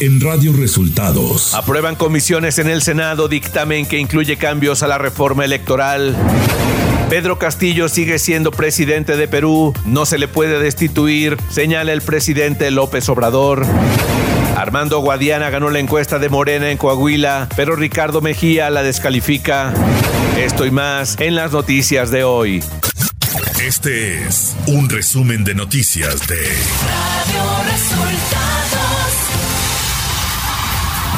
en Radio Resultados. Aprueban comisiones en el Senado dictamen que incluye cambios a la reforma electoral. Pedro Castillo sigue siendo presidente de Perú, no se le puede destituir, señala el presidente López Obrador. Armando Guadiana ganó la encuesta de Morena en Coahuila, pero Ricardo Mejía la descalifica. Esto y más en las noticias de hoy. Este es un resumen de noticias de Radio Resultados.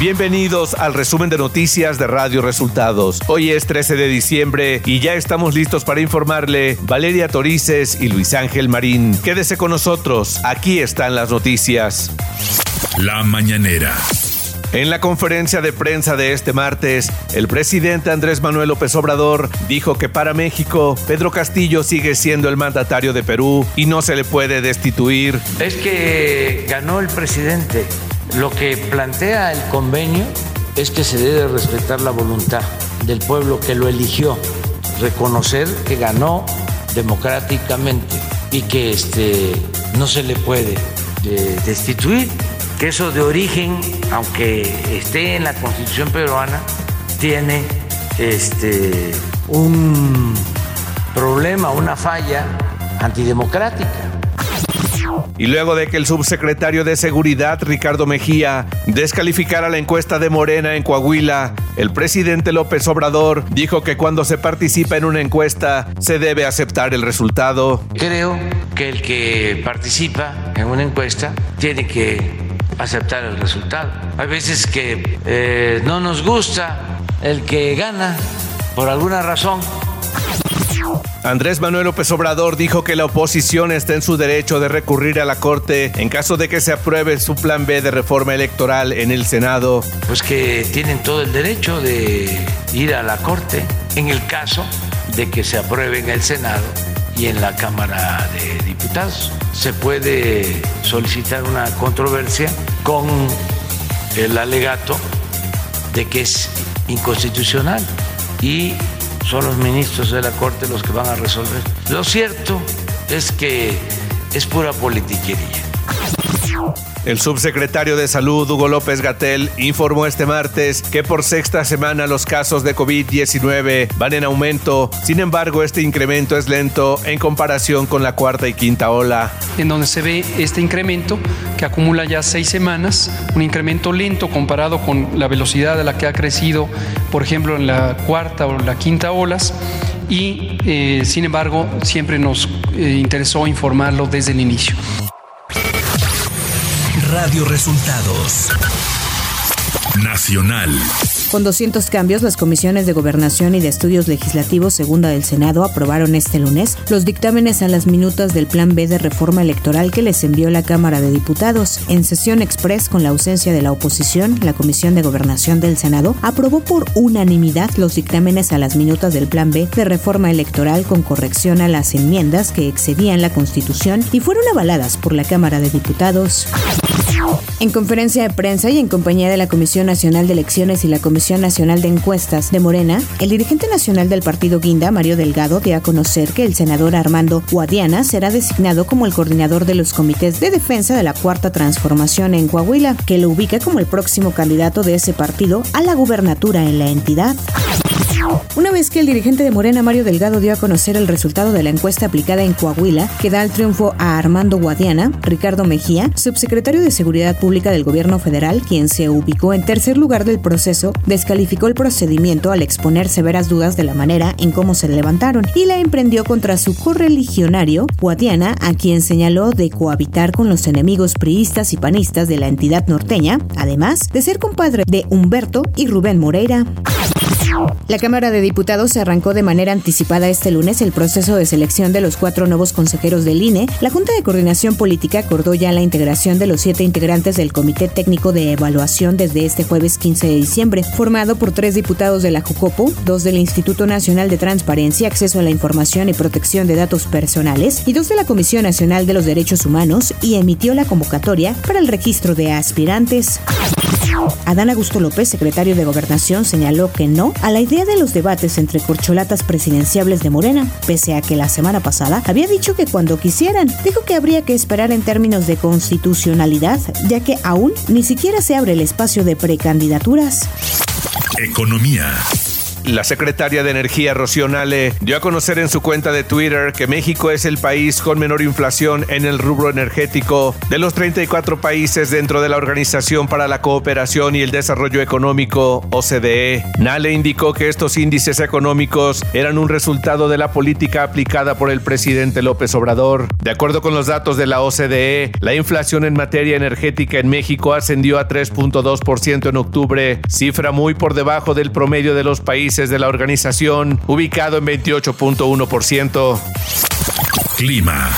Bienvenidos al resumen de noticias de Radio Resultados. Hoy es 13 de diciembre y ya estamos listos para informarle Valeria Torices y Luis Ángel Marín. Quédese con nosotros, aquí están las noticias. La mañanera. En la conferencia de prensa de este martes, el presidente Andrés Manuel López Obrador dijo que para México, Pedro Castillo sigue siendo el mandatario de Perú y no se le puede destituir. Es que ganó el presidente. Lo que plantea el convenio es que se debe respetar la voluntad del pueblo que lo eligió, reconocer que ganó democráticamente y que este, no se le puede eh, destituir que eso de origen, aunque esté en la constitución peruana, tiene este, un problema, una falla antidemocrática. Y luego de que el subsecretario de Seguridad, Ricardo Mejía, descalificara la encuesta de Morena en Coahuila, el presidente López Obrador dijo que cuando se participa en una encuesta se debe aceptar el resultado. Creo que el que participa en una encuesta tiene que aceptar el resultado. Hay veces que eh, no nos gusta el que gana por alguna razón. Andrés Manuel López Obrador dijo que la oposición está en su derecho de recurrir a la Corte en caso de que se apruebe su plan B de reforma electoral en el Senado. Pues que tienen todo el derecho de ir a la Corte en el caso de que se apruebe en el Senado y en la Cámara de Diputados. Se puede solicitar una controversia con el alegato de que es inconstitucional y son los ministros de la Corte los que van a resolver. Lo cierto es que es pura politiquería. El subsecretario de Salud, Hugo López Gatel, informó este martes que por sexta semana los casos de COVID-19 van en aumento. Sin embargo, este incremento es lento en comparación con la cuarta y quinta ola. En donde se ve este incremento que acumula ya seis semanas, un incremento lento comparado con la velocidad a la que ha crecido, por ejemplo, en la cuarta o la quinta olas y eh, sin embargo siempre nos eh, interesó informarlo desde el inicio. Radio Resultados. Nacional. Con 200 cambios, las comisiones de Gobernación y de Estudios Legislativos Segunda del Senado aprobaron este lunes los dictámenes a las minutas del Plan B de reforma electoral que les envió la Cámara de Diputados. En sesión express con la ausencia de la oposición, la Comisión de Gobernación del Senado aprobó por unanimidad los dictámenes a las minutas del Plan B de reforma electoral con corrección a las enmiendas que excedían la Constitución y fueron avaladas por la Cámara de Diputados. En conferencia de prensa y en compañía de la Comisión Nacional de Elecciones y la Comisión Nacional de Encuestas de Morena, el dirigente nacional del partido Guinda, Mario Delgado, dio a conocer que el senador Armando Guadiana será designado como el coordinador de los comités de defensa de la Cuarta Transformación en Coahuila, que lo ubica como el próximo candidato de ese partido a la gubernatura en la entidad. Una vez que el dirigente de Morena, Mario Delgado, dio a conocer el resultado de la encuesta aplicada en Coahuila, que da el triunfo a Armando Guadiana, Ricardo Mejía, subsecretario de Seguridad Pública del Gobierno Federal, quien se ubicó en tercer lugar del proceso, descalificó el procedimiento al exponer severas dudas de la manera en cómo se levantaron y la emprendió contra su correligionario, Guadiana, a quien señaló de cohabitar con los enemigos priistas y panistas de la entidad norteña, además de ser compadre de Humberto y Rubén Moreira. La Cámara de Diputados arrancó de manera anticipada este lunes el proceso de selección de los cuatro nuevos consejeros del INE. La Junta de Coordinación Política acordó ya la integración de los siete integrantes del Comité Técnico de Evaluación desde este jueves 15 de diciembre, formado por tres diputados de la JUCOPO, dos del Instituto Nacional de Transparencia, Acceso a la Información y Protección de Datos Personales y dos de la Comisión Nacional de los Derechos Humanos y emitió la convocatoria para el registro de aspirantes. Adán Augusto López, secretario de Gobernación, señaló que no a la idea de los debates entre corcholatas presidenciables de Morena, pese a que la semana pasada había dicho que cuando quisieran, dijo que habría que esperar en términos de constitucionalidad, ya que aún ni siquiera se abre el espacio de precandidaturas. Economía. La secretaria de Energía, Rocío Nale, dio a conocer en su cuenta de Twitter que México es el país con menor inflación en el rubro energético de los 34 países dentro de la Organización para la Cooperación y el Desarrollo Económico, OCDE. Nale indicó que estos índices económicos eran un resultado de la política aplicada por el presidente López Obrador. De acuerdo con los datos de la OCDE, la inflación en materia energética en México ascendió a 3.2% en octubre, cifra muy por debajo del promedio de los países de la organización, ubicado en 28.1%. Clima.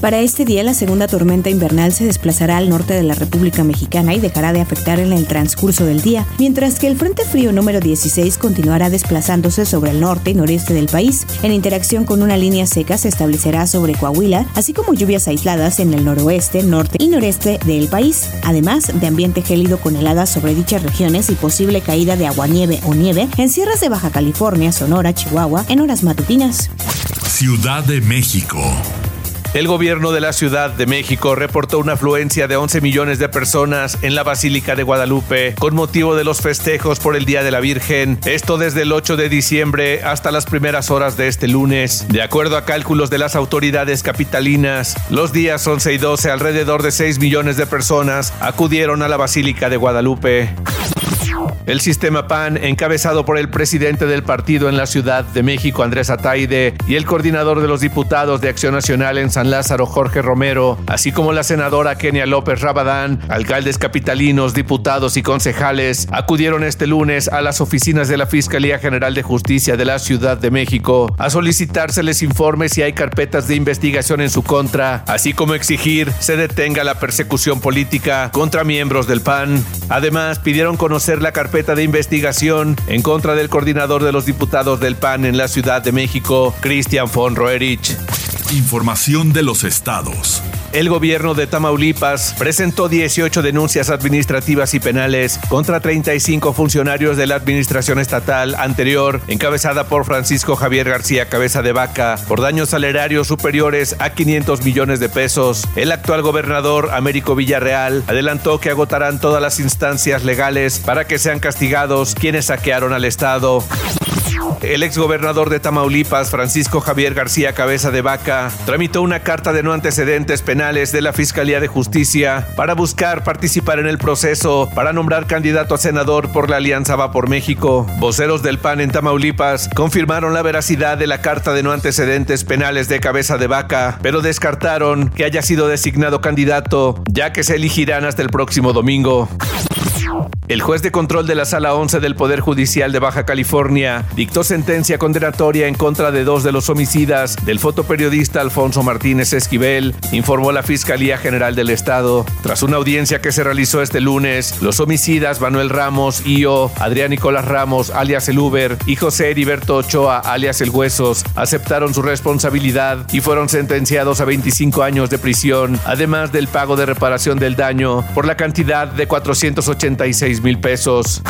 Para este día, la segunda tormenta invernal se desplazará al norte de la República Mexicana y dejará de afectar en el transcurso del día, mientras que el Frente Frío número 16 continuará desplazándose sobre el norte y noreste del país. En interacción con una línea seca se establecerá sobre Coahuila, así como lluvias aisladas en el noroeste, norte y noreste del país, además de ambiente gélido con heladas sobre dichas regiones y posible caída de aguanieve o nieve en sierras de Baja California, Sonora, Chihuahua en horas matutinas. Ciudad de México. El gobierno de la Ciudad de México reportó una afluencia de 11 millones de personas en la Basílica de Guadalupe con motivo de los festejos por el Día de la Virgen, esto desde el 8 de diciembre hasta las primeras horas de este lunes. De acuerdo a cálculos de las autoridades capitalinas, los días 11 y 12 alrededor de 6 millones de personas acudieron a la Basílica de Guadalupe. El sistema PAN, encabezado por el presidente del partido en la Ciudad de México, Andrés Ataide, y el coordinador de los diputados de Acción Nacional en San Lázaro, Jorge Romero, así como la senadora Kenia López Rabadán, alcaldes capitalinos, diputados y concejales, acudieron este lunes a las oficinas de la Fiscalía General de Justicia de la Ciudad de México a solicitárseles informes si hay carpetas de investigación en su contra, así como exigir se detenga la persecución política contra miembros del PAN. Además, pidieron conocer la carpeta de investigación en contra del coordinador de los diputados del PAN en la Ciudad de México, Christian von Roerich. Información de los estados. El gobierno de Tamaulipas presentó 18 denuncias administrativas y penales contra 35 funcionarios de la administración estatal anterior, encabezada por Francisco Javier García Cabeza de Vaca, por daños salerarios superiores a 500 millones de pesos. El actual gobernador Américo Villarreal adelantó que agotarán todas las instancias legales para que sean castigados quienes saquearon al Estado. El exgobernador de Tamaulipas, Francisco Javier García Cabeza de Vaca, tramitó una carta de no antecedentes penales de la Fiscalía de Justicia para buscar participar en el proceso para nombrar candidato a senador por la Alianza Va por México. Voceros del PAN en Tamaulipas confirmaron la veracidad de la carta de no antecedentes penales de Cabeza de Vaca, pero descartaron que haya sido designado candidato, ya que se elegirán hasta el próximo domingo. El juez de control de la Sala 11 del Poder Judicial de Baja California dictó sentencia condenatoria en contra de dos de los homicidas del fotoperiodista Alfonso Martínez Esquivel, informó la Fiscalía General del Estado. Tras una audiencia que se realizó este lunes, los homicidas Manuel Ramos, Io, Adrián Nicolás Ramos, alias el Uber, y José Heriberto Ochoa, alias el Huesos, aceptaron su responsabilidad y fueron sentenciados a 25 años de prisión, además del pago de reparación del daño por la cantidad de 486 mil pesos.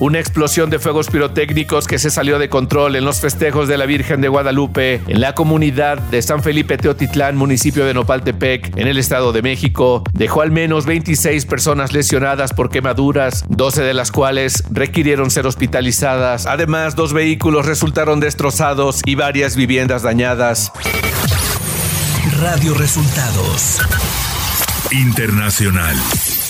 Una explosión de fuegos pirotécnicos que se salió de control en los festejos de la Virgen de Guadalupe en la comunidad de San Felipe Teotitlán, municipio de Nopaltepec, en el Estado de México, dejó al menos 26 personas lesionadas por quemaduras, 12 de las cuales requirieron ser hospitalizadas. Además, dos vehículos resultaron destrozados y varias viviendas dañadas. Radio Resultados Internacional.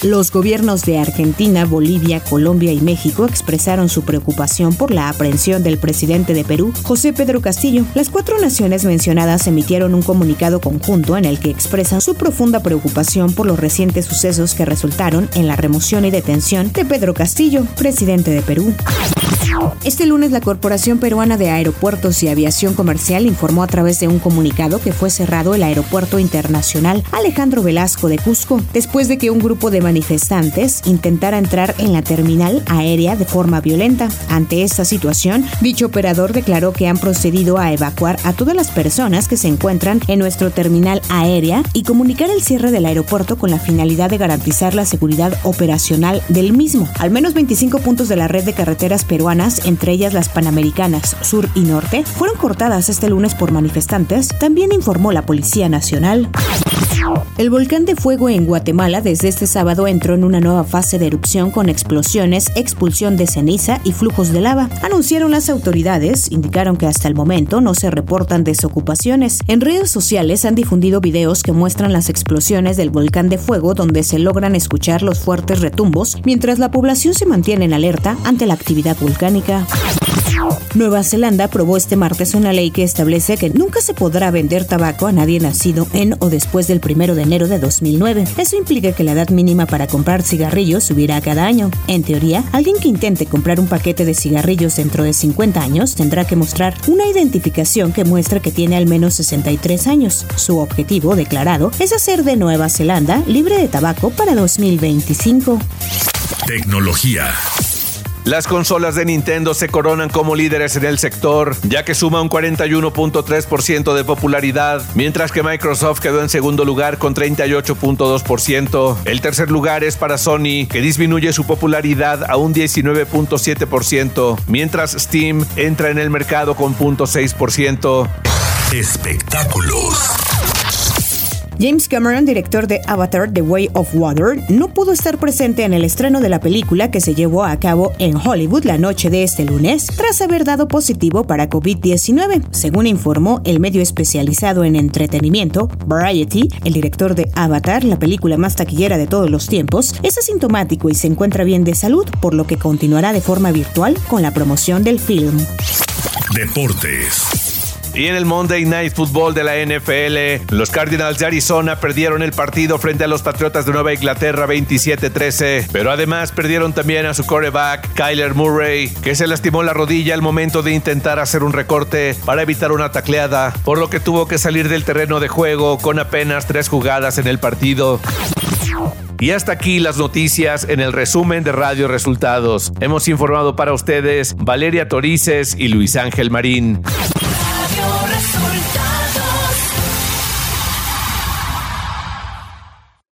Los gobiernos de Argentina, Bolivia, Colombia y México expresaron su preocupación por la aprehensión del presidente de Perú, José Pedro Castillo. Las cuatro naciones mencionadas emitieron un comunicado conjunto en el que expresan su profunda preocupación por los recientes sucesos que resultaron en la remoción y detención de Pedro Castillo, presidente de Perú. Este lunes la Corporación Peruana de Aeropuertos y Aviación Comercial informó a través de un comunicado que fue cerrado el Aeropuerto Internacional Alejandro Velasco de Cusco, después de que un grupo de manifestantes intentara entrar en la terminal aérea de forma violenta. Ante esta situación, dicho operador declaró que han procedido a evacuar a todas las personas que se encuentran en nuestro terminal aérea y comunicar el cierre del aeropuerto con la finalidad de garantizar la seguridad operacional del mismo. Al menos 25 puntos de la red de carreteras peruanas, entre ellas las panamericanas sur y norte, fueron cortadas este lunes por manifestantes, también informó la Policía Nacional. El volcán de fuego en Guatemala desde este sábado entró en una nueva fase de erupción con explosiones, expulsión de ceniza y flujos de lava. Anunciaron las autoridades, indicaron que hasta el momento no se reportan desocupaciones. En redes sociales han difundido videos que muestran las explosiones del volcán de fuego donde se logran escuchar los fuertes retumbos mientras la población se mantiene en alerta ante la actividad volcánica. Nueva Zelanda aprobó este martes una ley que establece que nunca se podrá vender tabaco a nadie nacido en o después del 1 de enero de 2009. Eso implica que la edad mínima para comprar cigarrillos subirá cada año. En teoría, alguien que intente comprar un paquete de cigarrillos dentro de 50 años tendrá que mostrar una identificación que muestre que tiene al menos 63 años. Su objetivo declarado es hacer de Nueva Zelanda libre de tabaco para 2025. Tecnología. Las consolas de Nintendo se coronan como líderes en el sector, ya que suma un 41.3% de popularidad, mientras que Microsoft quedó en segundo lugar con 38.2%. El tercer lugar es para Sony, que disminuye su popularidad a un 19.7%, mientras Steam entra en el mercado con 0.6%. Espectáculos. James Cameron, director de Avatar The Way of Water, no pudo estar presente en el estreno de la película que se llevó a cabo en Hollywood la noche de este lunes tras haber dado positivo para COVID-19. Según informó el medio especializado en entretenimiento, Variety, el director de Avatar, la película más taquillera de todos los tiempos, es asintomático y se encuentra bien de salud, por lo que continuará de forma virtual con la promoción del film. Deportes. Y en el Monday Night Football de la NFL, los Cardinals de Arizona perdieron el partido frente a los Patriotas de Nueva Inglaterra 27-13, pero además perdieron también a su quarterback Kyler Murray, que se lastimó la rodilla al momento de intentar hacer un recorte para evitar una tacleada, por lo que tuvo que salir del terreno de juego con apenas tres jugadas en el partido. Y hasta aquí las noticias en el resumen de Radio Resultados. Hemos informado para ustedes Valeria Torices y Luis Ángel Marín.